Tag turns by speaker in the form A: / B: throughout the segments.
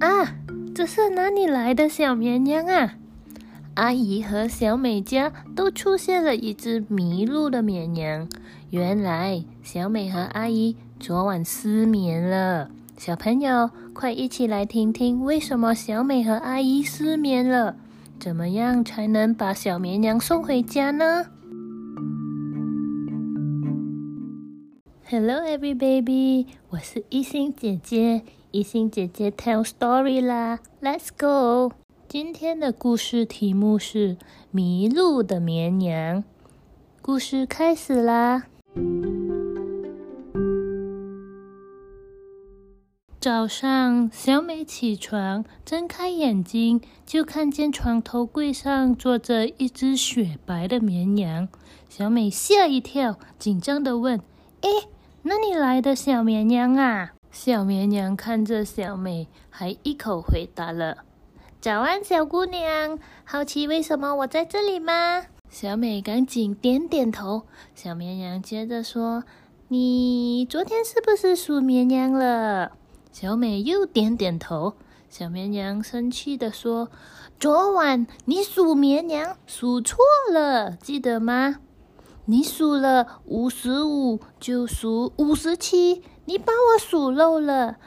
A: 啊，这是哪里来的小绵羊啊？阿姨和小美家都出现了一只迷路的绵羊。原来小美和阿姨昨晚失眠了。小朋友，快一起来听听为什么小美和阿姨失眠了？怎么样才能把小绵羊送回家呢？Hello, every baby，我是一心姐姐。一心姐姐 tell story 啦，Let's go。今天的故事题目是迷路的绵羊。故事开始啦。早上，小美起床，睁开眼睛，就看见床头柜上坐着一只雪白的绵羊。小美吓一跳，紧张的问：“哎，哪里来的小绵羊啊？”小绵羊看着小美，还一口回答了：“早安，小姑娘，好奇为什么我在这里吗？”小美赶紧点点头。小绵羊接着说：“你昨天是不是数绵羊了？”小美又点点头。小绵羊生气地说：“昨晚你数绵羊数错了，记得吗？你数了五十五，就数五十七。”你把我数漏了，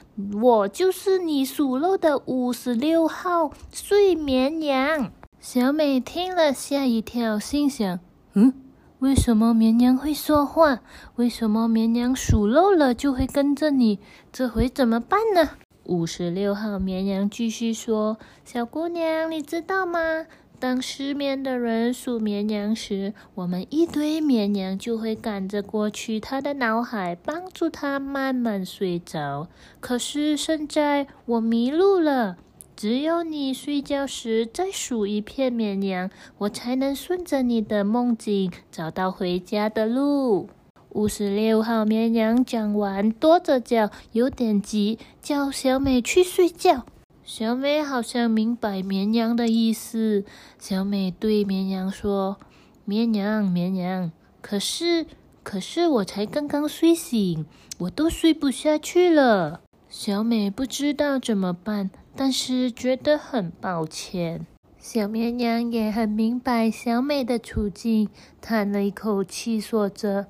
A: 我就是你数漏的五十六号睡绵羊。小美听了吓一跳，心想：嗯，为什么绵羊会说话？为什么绵羊数漏了就会跟着你？这回怎么办呢？五十六号绵羊继续说：“小姑娘，你知道吗？”当失眠的人数绵羊时，我们一堆绵羊就会赶着过去他的脑海，帮助他慢慢睡着。可是现在我迷路了，只有你睡觉时再数一片绵羊，我才能顺着你的梦境找到回家的路。五十六号绵羊讲完，跺着脚，有点急，叫小美去睡觉。小美好像明白绵羊的意思。小美对绵羊说：“绵羊，绵羊，可是，可是我才刚刚睡醒，我都睡不下去了。”小美不知道怎么办，但是觉得很抱歉。小绵羊也很明白小美的处境，叹了一口气，说着：“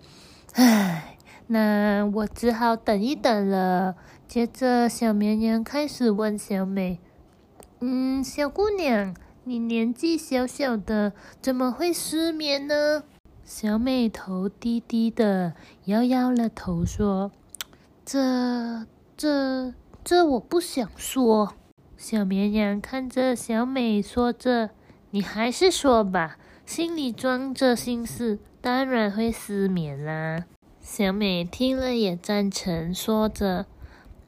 A: 唉，那我只好等一等了。”接着，小绵羊开始问小美：“嗯，小姑娘，你年纪小小的，怎么会失眠呢？”小美头低低的，摇摇了头，说：“这、这、这，我不想说。”小绵羊看着小美，说着：“你还是说吧，心里装着心事，当然会失眠啦。”小美听了也赞成，说着。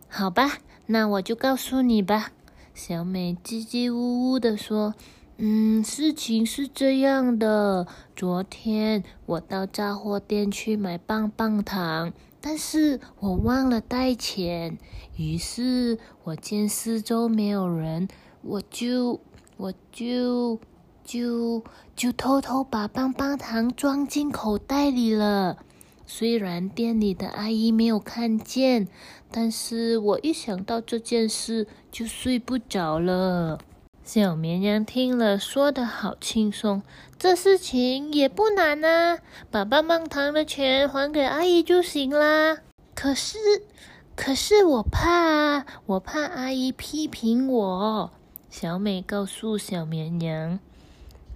A: 好吧，那我就告诉你吧。小美叽叽呜呜的说：“嗯，事情是这样的，昨天我到杂货店去买棒棒糖，但是我忘了带钱。于是我见四周没有人，我就我就就就偷偷把棒棒糖装进口袋里了。”虽然店里的阿姨没有看见，但是我一想到这件事就睡不着了。小绵羊听了，说的好轻松，这事情也不难啊，把棒棒糖的钱还给阿姨就行啦。可是，可是我怕，我怕阿姨批评我。小美告诉小绵羊：“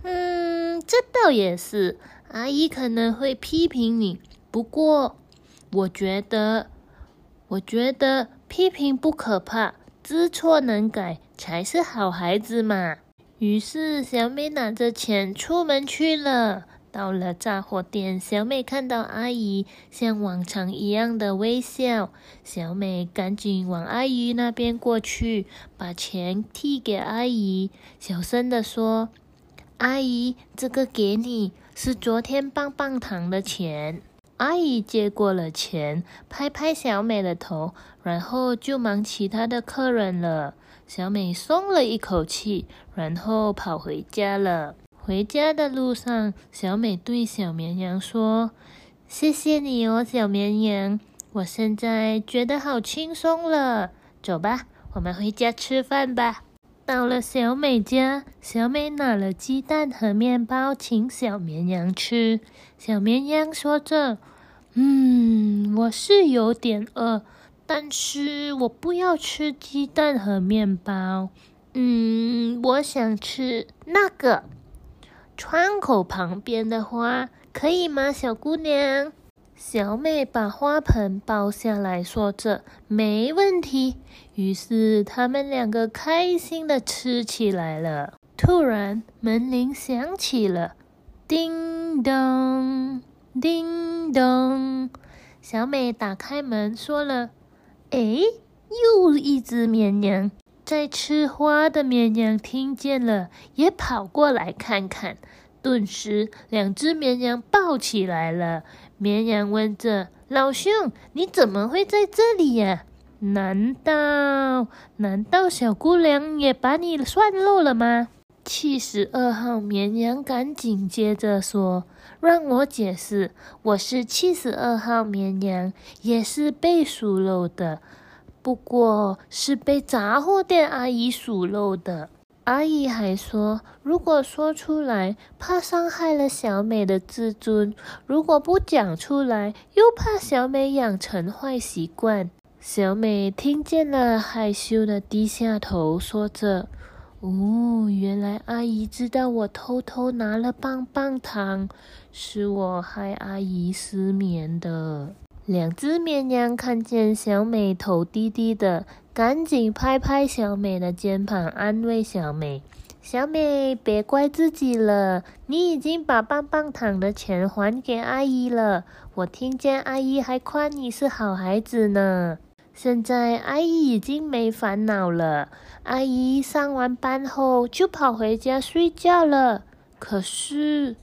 A: 嗯，这倒也是，阿姨可能会批评你。”不过，我觉得，我觉得批评不可怕，知错能改才是好孩子嘛。于是，小美拿着钱出门去了。到了杂货店，小美看到阿姨像往常一样的微笑，小美赶紧往阿姨那边过去，把钱递给阿姨，小声的说：“阿姨，这个给你，是昨天棒棒糖的钱。”阿姨接过了钱，拍拍小美的头，然后就忙其他的客人了。小美松了一口气，然后跑回家了。回家的路上，小美对小绵羊说：“谢谢你哦，小绵羊，我现在觉得好轻松了。走吧，我们回家吃饭吧。到了小美家，小美拿了鸡蛋和面包请小绵羊吃。小绵羊说着：“嗯，我是有点饿，但是我不要吃鸡蛋和面包。嗯，我想吃那个窗口旁边的花，可以吗，小姑娘？”小美把花盆抱下来，说着：“没问题。”于是他们两个开心的吃起来了。突然，门铃响起了，叮咚，叮咚。小美打开门，说了：“哎，又一只绵羊。”在吃花的绵羊听见了，也跑过来看看。顿时，两只绵羊抱起来了。绵羊问着：“老兄，你怎么会在这里呀？难道难道小姑娘也把你算漏了吗？”七十二号绵羊赶紧接着说：“让我解释，我是七十二号绵羊，也是被数漏的，不过是被杂货店阿姨数漏的。”阿姨还说，如果说出来，怕伤害了小美的自尊；如果不讲出来，又怕小美养成坏习惯。小美听见了，害羞的低下头，说着：“哦，原来阿姨知道我偷偷拿了棒棒糖，是我害阿姨失眠的。”两只绵羊看见小美头低低的。赶紧拍拍小美的肩膀，安慰小美：“小美，别怪自己了，你已经把棒棒糖的钱还给阿姨了。我听见阿姨还夸你是好孩子呢。现在阿姨已经没烦恼了，阿姨上完班后就跑回家睡觉了。可是，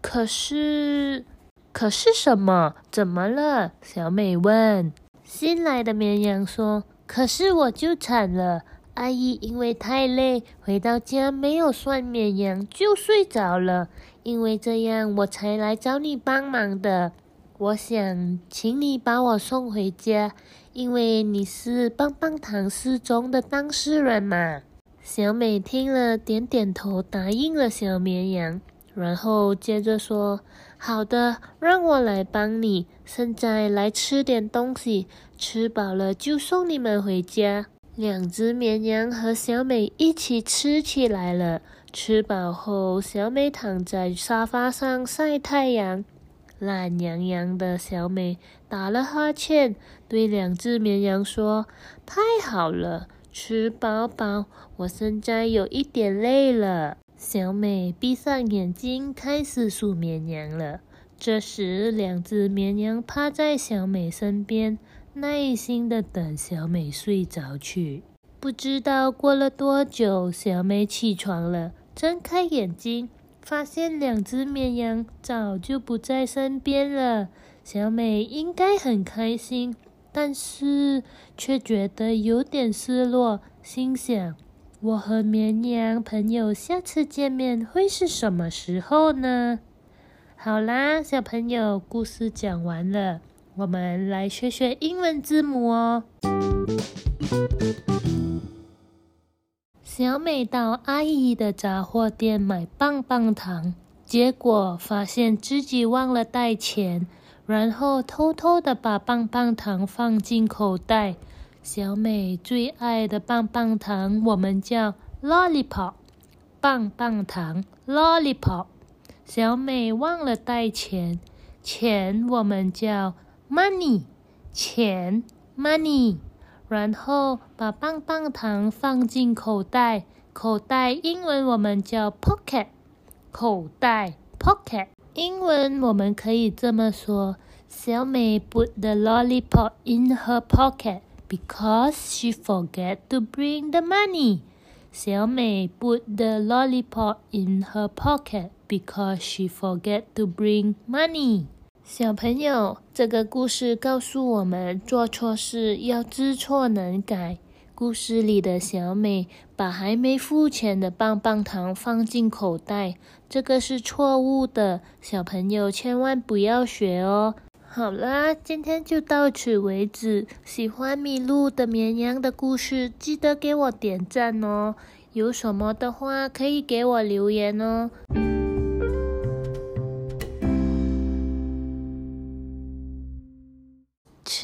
A: 可是，可是什么？怎么了？”小美问。新来的绵羊说。可是我就惨了，阿姨因为太累，回到家没有算绵羊就睡着了。因为这样，我才来找你帮忙的。我想请你把我送回家，因为你是棒棒糖失踪的当事人嘛。小美听了，点点头，答应了小绵羊，然后接着说。好的，让我来帮你。现在来吃点东西，吃饱了就送你们回家。两只绵羊和小美一起吃起来了。吃饱后，小美躺在沙发上晒太阳，懒洋洋的小美打了哈欠，对两只绵羊说：“太好了，吃饱饱，我现在有一点累了。”小美闭上眼睛，开始数绵羊了。这时，两只绵羊趴在小美身边，耐心的等小美睡着去。不知道过了多久，小美起床了，睁开眼睛，发现两只绵羊早就不在身边了。小美应该很开心，但是却觉得有点失落，心想。我和绵羊朋友下次见面会是什么时候呢？好啦，小朋友，故事讲完了，我们来学学英文字母哦。小美到阿姨的杂货店买棒棒糖，结果发现自己忘了带钱，然后偷偷的把棒棒糖放进口袋。小美最爱的棒棒糖，我们叫 lollipop，棒棒糖 lollipop。小美忘了带钱，钱我们叫 money，钱 money。然后把棒棒糖放进口袋，口袋英文我们叫 pocket，口袋 pocket。英文我们可以这么说：小美 put the lollipop in her pocket。Because she forget to bring the money，小美 put the lollipop in her pocket because she forget to bring money。小朋友，这个故事告诉我们，做错事要知错能改。故事里的小美把还没付钱的棒棒糖放进口袋，这个是错误的，小朋友千万不要学哦。好啦，今天就到此为止。喜欢麋鹿的绵羊的故事，记得给我点赞哦。有什么的话，可以给我留言哦。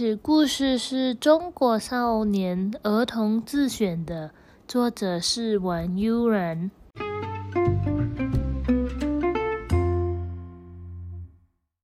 A: 此故事是中国少年儿童自选的，作者是文悠然。